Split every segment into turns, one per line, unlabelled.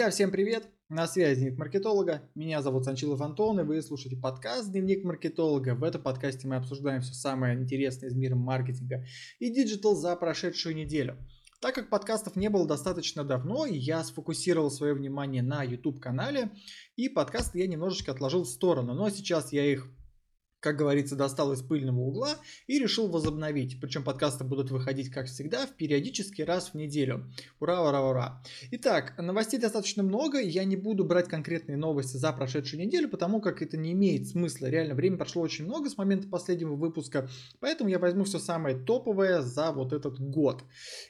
Друзья, всем привет! На связи Дневник маркетолога. Меня зовут Санчилов Антон, и вы слушаете подкаст Дневник маркетолога. В этом подкасте мы обсуждаем все самое интересное из мира маркетинга и digital за прошедшую неделю. Так как подкастов не было достаточно давно, я сфокусировал свое внимание на YouTube-канале, и подкасты я немножечко отложил в сторону, но сейчас я их как говорится, достал из пыльного угла и решил возобновить. Причем подкасты будут выходить, как всегда, в периодически раз в неделю. Ура, ура, ура. Итак, новостей достаточно много. Я не буду брать конкретные новости за прошедшую неделю, потому как это не имеет смысла. Реально, время прошло очень много с момента последнего выпуска. Поэтому я возьму все самое топовое за вот этот год.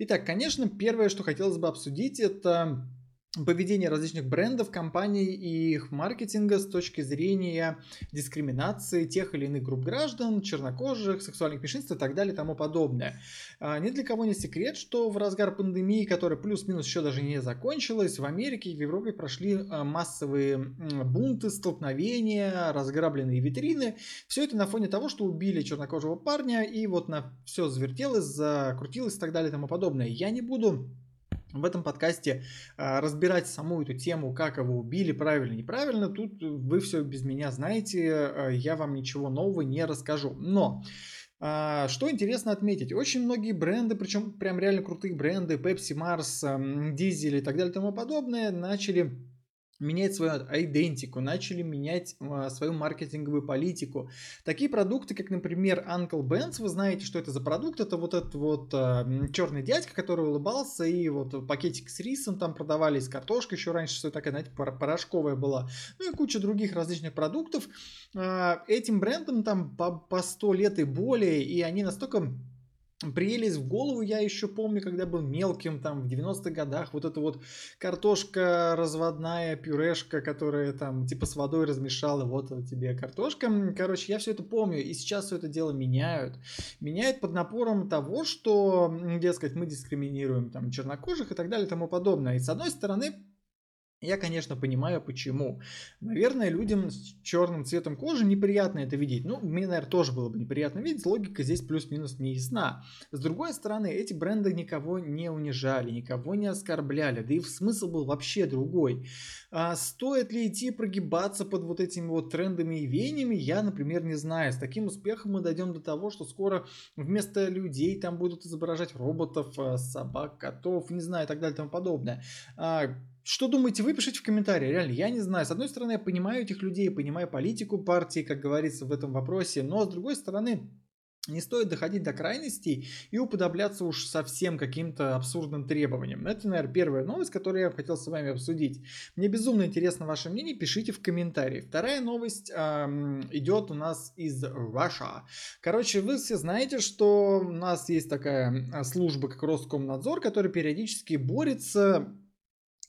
Итак, конечно, первое, что хотелось бы обсудить, это поведение различных брендов, компаний и их маркетинга с точки зрения дискриминации тех или иных групп граждан, чернокожих, сексуальных меньшинств и так далее и тому подобное. А, ни для кого не секрет, что в разгар пандемии, которая плюс-минус еще даже не закончилась, в Америке и в Европе прошли а, массовые бунты, столкновения, разграбленные витрины. Все это на фоне того, что убили чернокожего парня и вот на все завертелось, закрутилось и так далее и тому подобное. Я не буду в этом подкасте э, разбирать саму эту тему, как его убили, правильно, неправильно, тут вы все без меня знаете, э, я вам ничего нового не расскажу. Но э, что интересно отметить, очень многие бренды, причем прям реально крутые бренды, Pepsi, Mars, э, Diesel и так далее и тому подобное, начали менять свою идентику, начали менять э, свою маркетинговую политику. Такие продукты, как, например, Uncle Ben's, вы знаете, что это за продукт? Это вот этот вот э, черный дядька, который улыбался, и вот пакетик с рисом там продавались, картошка еще раньше, что такая, знаете, порошковая была. Ну и куча других различных продуктов. Э, этим брендам там по, по 100 лет и более, и они настолько приелись в голову, я еще помню, когда был мелким, там, в 90-х годах, вот эта вот картошка разводная, пюрешка, которая там, типа, с водой размешала, вот тебе картошка. Короче, я все это помню, и сейчас все это дело меняют. Меняют под напором того, что, дескать, мы дискриминируем там чернокожих и так далее и тому подобное. И с одной стороны, я, конечно, понимаю, почему. Наверное, людям с черным цветом кожи неприятно это видеть. Ну, мне, наверное, тоже было бы неприятно видеть. Логика здесь плюс-минус не ясна. С другой стороны, эти бренды никого не унижали, никого не оскорбляли. Да и смысл был вообще другой. А стоит ли идти прогибаться под вот этими вот трендами и веяниями, я, например, не знаю. С таким успехом мы дойдем до того, что скоро вместо людей там будут изображать роботов, а, собак, котов, не знаю, и так далее и тому подобное. А, что думаете, вы пишите в комментарии. Реально, я не знаю. С одной стороны, я понимаю этих людей, понимаю политику партии, как говорится в этом вопросе, но с другой стороны, не стоит доходить до крайностей и уподобляться уж совсем каким-то абсурдным требованиям. Это, наверное, первая новость, которую я хотел с вами обсудить. Мне безумно интересно ваше мнение, пишите в комментарии. Вторая новость эм, идет у нас из Russia. Короче, вы все знаете, что у нас есть такая а, служба, как Роскомнадзор, которая периодически борется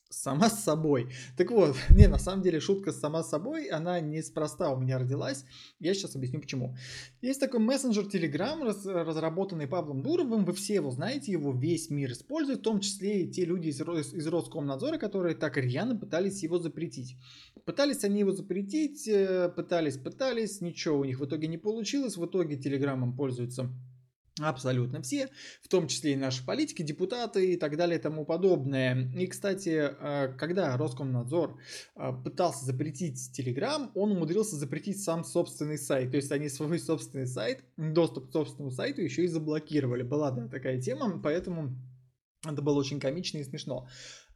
Сама с собой. Так вот, не, на самом деле шутка сама с собой, она неспроста у меня родилась. Я сейчас объясню почему. Есть такой мессенджер Telegram, раз, разработанный Павлом Дуровым. Вы все его знаете, его весь мир использует, в том числе и те люди из, из Роскомнадзора, которые так рьяно пытались его запретить. Пытались они его запретить, э, пытались, пытались, ничего у них в итоге не получилось. В итоге Телеграмом пользуются Абсолютно все, в том числе и наши политики, депутаты и так далее и тому подобное. И, кстати, э, когда Роскомнадзор э, пытался запретить Telegram, он умудрился запретить сам собственный сайт. То есть они свой собственный сайт, доступ к собственному сайту еще и заблокировали. Была, да, такая тема, поэтому это было очень комично и смешно.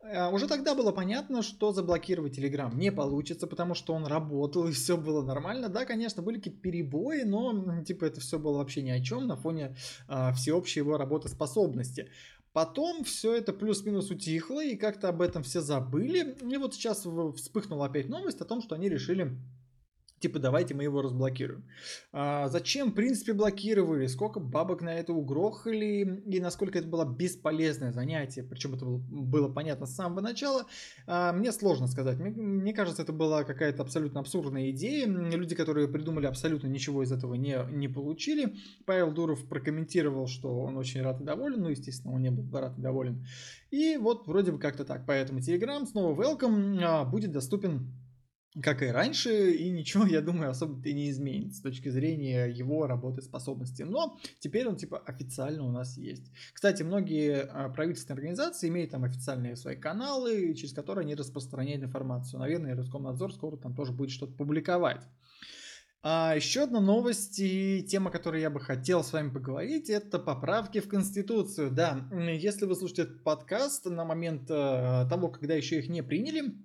Э, уже тогда было понятно, что заблокировать Telegram не получится, потому что он работал и все было нормально. Да, конечно, были какие-то перебои, но типа это все было вообще ни о чем на фоне а, всеобщей его работоспособности. Потом все это плюс-минус утихло, и как-то об этом все забыли. И вот сейчас вспыхнула опять новость о том, что они решили Типа, давайте мы его разблокируем. А, зачем, в принципе, блокировали? Сколько бабок на это угрохали? И насколько это было бесполезное занятие? Причем это было понятно с самого начала. А, мне сложно сказать. Мне, мне кажется, это была какая-то абсолютно абсурдная идея. Люди, которые придумали абсолютно ничего из этого не, не получили. Павел Дуров прокомментировал, что он очень рад и доволен. Ну, естественно, он не был рад и доволен. И вот вроде бы как-то так. Поэтому Telegram снова welcome а, будет доступен как и раньше, и ничего, я думаю, особо-то не изменится с точки зрения его работоспособности. Но теперь он типа официально у нас есть. Кстати, многие а, правительственные организации имеют там официальные свои каналы, через которые они распространяют информацию. Наверное, Роскомнадзор скоро там тоже будет что-то публиковать. А еще одна новость и тема, о которой я бы хотел с вами поговорить, это поправки в Конституцию. Да, если вы слушаете этот подкаст на момент э, того, когда еще их не приняли,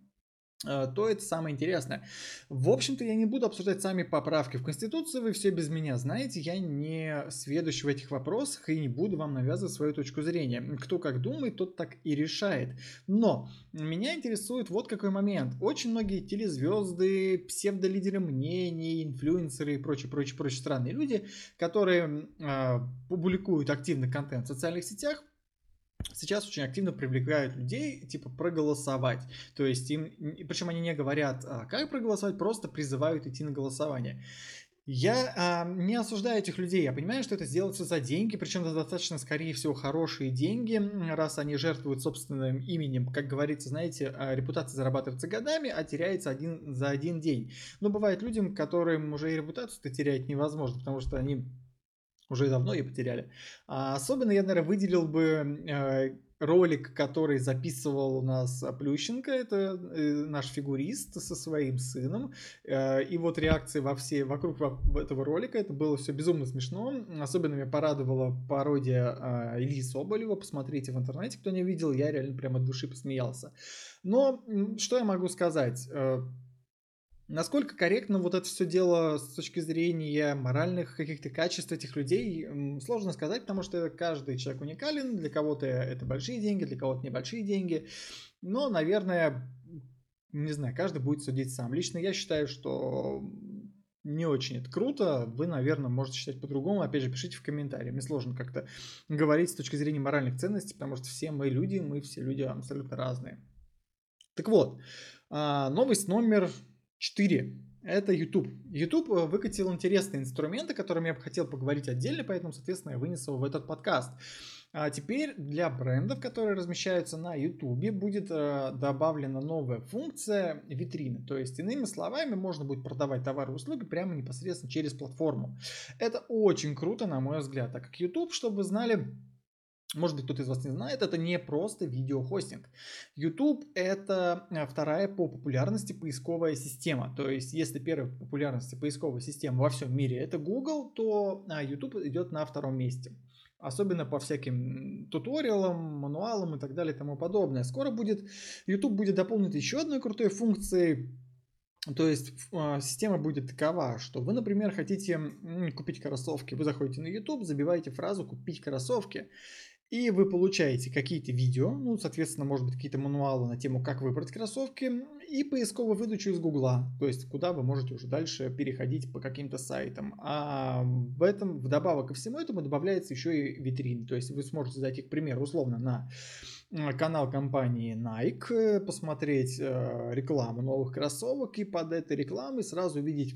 то это самое интересное. В общем-то, я не буду обсуждать сами поправки в Конституцию, вы все без меня знаете, я не сведущий в этих вопросах и не буду вам навязывать свою точку зрения. Кто как думает, тот так и решает. Но меня интересует вот какой момент. Очень многие телезвезды, псевдолидеры мнений, инфлюенсеры и прочие, прочие, прочие странные люди, которые э, публикуют активный контент в социальных сетях, сейчас очень активно привлекают людей, типа, проголосовать. То есть им, причем они не говорят, а, как проголосовать, просто призывают идти на голосование. Я а, не осуждаю этих людей, я понимаю, что это сделается за деньги, причем это достаточно, скорее всего, хорошие деньги, раз они жертвуют собственным именем, как говорится, знаете, а, репутация зарабатывается годами, а теряется один, за один день. Но бывает людям, которым уже и репутацию-то терять невозможно, потому что они уже давно ее потеряли. А особенно я, наверное, выделил бы э, ролик, который записывал у нас Плющенко, это э, наш фигурист со своим сыном. Э, и вот реакции во все, вокруг этого ролика, это было все безумно смешно. Особенно меня порадовала пародия Ильи Соболева. Посмотрите в интернете, кто не видел, я реально прямо от души посмеялся. Но что я могу сказать? Насколько корректно вот это все дело с точки зрения моральных каких-то качеств этих людей, сложно сказать, потому что каждый человек уникален, для кого-то это большие деньги, для кого-то небольшие деньги, но, наверное, не знаю, каждый будет судить сам. Лично я считаю, что не очень это круто, вы, наверное, можете считать по-другому, опять же, пишите в комментарии, мне сложно как-то говорить с точки зрения моральных ценностей, потому что все мы люди, мы все люди абсолютно разные. Так вот, а, новость номер 4. Это YouTube. YouTube э, выкатил интересные инструменты, о которых я бы хотел поговорить отдельно, поэтому, соответственно, я вынес его в этот подкаст. А теперь для брендов, которые размещаются на YouTube, будет э, добавлена новая функция витрины. То есть, иными словами, можно будет продавать товары и услуги прямо непосредственно через платформу. Это очень круто, на мой взгляд, так как YouTube, чтобы вы знали, может быть, кто-то из вас не знает, это не просто видеохостинг. YouTube это э, вторая по популярности поисковая система. То есть, если первая по популярности поисковая система во всем мире это Google, то а, YouTube идет на втором месте. Особенно по всяким туториалам, мануалам и так далее и тому подобное. Скоро будет, YouTube будет дополнен еще одной крутой функцией, то есть а, система будет такова, что вы, например, хотите купить кроссовки, вы заходите на YouTube, забиваете фразу «купить кроссовки», и вы получаете какие-то видео, ну, соответственно, может быть, какие-то мануалы на тему, как выбрать кроссовки, и поисковую выдачу из Гугла, то есть куда вы можете уже дальше переходить по каким-то сайтам. А в этом, вдобавок ко всему этому, добавляется еще и витрин, то есть вы сможете зайти, к примеру, условно на канал компании Nike, посмотреть э, рекламу новых кроссовок и под этой рекламой сразу увидеть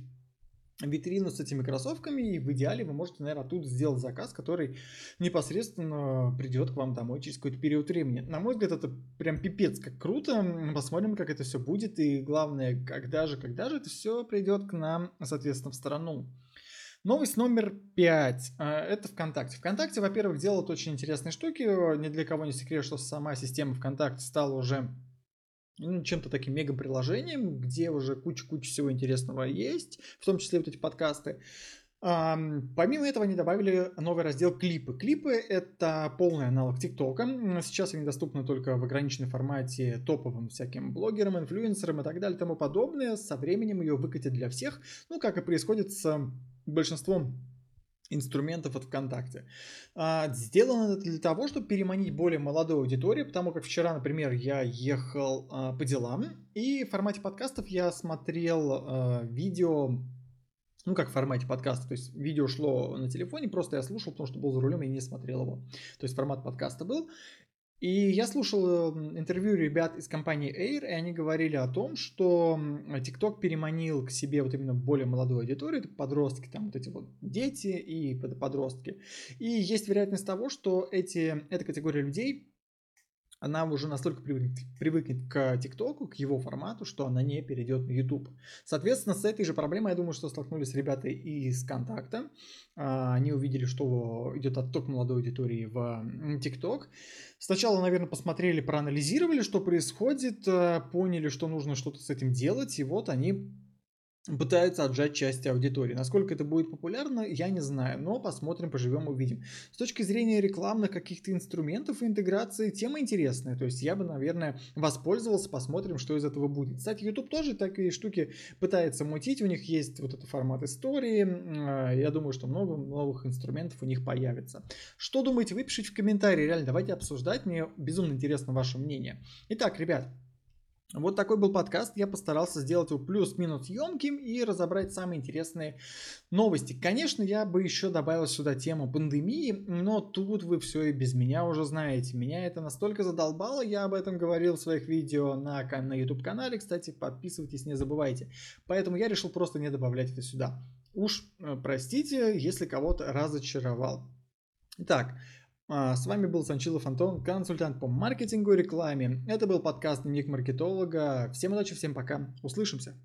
витрину с этими кроссовками, и в идеале вы можете, наверное, оттуда сделать заказ, который непосредственно придет к вам домой через какой-то период времени. На мой взгляд, это прям пипец как круто. Посмотрим, как это все будет, и главное, когда же, когда же это все придет к нам, соответственно, в страну. Новость номер пять. А, это ВКонтакте. ВКонтакте, во-первых, делают очень интересные штуки. Ни для кого не секрет, что сама система ВКонтакте стала уже чем-то таким мега-приложением, где уже куча-куча всего интересного есть, в том числе вот эти подкасты. Помимо этого они добавили новый раздел клипы. Клипы это полный аналог ТикТока. Сейчас они доступны только в ограниченном формате топовым всяким блогерам, инфлюенсерам и так далее и тому подобное. Со временем ее выкатят для всех, ну как и происходит с большинством инструментов от ВКонтакте. А, сделано это для того, чтобы переманить более молодую аудиторию, потому как вчера, например, я ехал а, по делам, и в формате подкастов я смотрел а, видео, ну как в формате подкаста, то есть видео шло на телефоне, просто я слушал, потому что был за рулем и не смотрел его. То есть формат подкаста был. И я слушал интервью ребят из компании Air, и они говорили о том, что TikTok переманил к себе вот именно более молодую аудиторию, подростки, там вот эти вот дети и подростки. И есть вероятность того, что эти, эта категория людей она уже настолько привыкнет, привыкнет к ТикТоку, к его формату, что она не перейдет на YouTube. Соответственно, с этой же проблемой, я думаю, что столкнулись ребята из КонтакТа. А, они увидели, что идет отток молодой аудитории в ТикТок. Сначала, наверное, посмотрели, проанализировали, что происходит, э, поняли, что нужно что-то с этим делать, и вот они пытаются отжать часть аудитории. Насколько это будет популярно, я не знаю, но посмотрим, поживем, увидим. С точки зрения рекламных каких-то инструментов и интеграции, тема интересная, то есть я бы, наверное, воспользовался, посмотрим, что из этого будет. Кстати, YouTube тоже такие штуки пытается мутить, у них есть вот этот формат истории, а, я думаю, что много новых инструментов у них появится. Что думаете, вы пишите в комментарии, реально, давайте обсуждать, мне безумно интересно ваше мнение. Итак, ребят, вот такой был подкаст. Я постарался сделать его плюс-минус емким и разобрать самые интересные новости. Конечно, я бы еще добавил сюда тему пандемии, но тут вы все и без меня уже знаете. Меня это настолько задолбало, я об этом говорил в своих видео на, на YouTube-канале. Кстати, подписывайтесь, не забывайте. Поэтому я решил просто не добавлять это сюда. Уж э, простите, если кого-то разочаровал. Итак, а, с вами был Санчилов Антон, консультант по маркетингу и рекламе. Это был подкаст «Дневник маркетолога». Всем удачи, всем пока. Услышимся.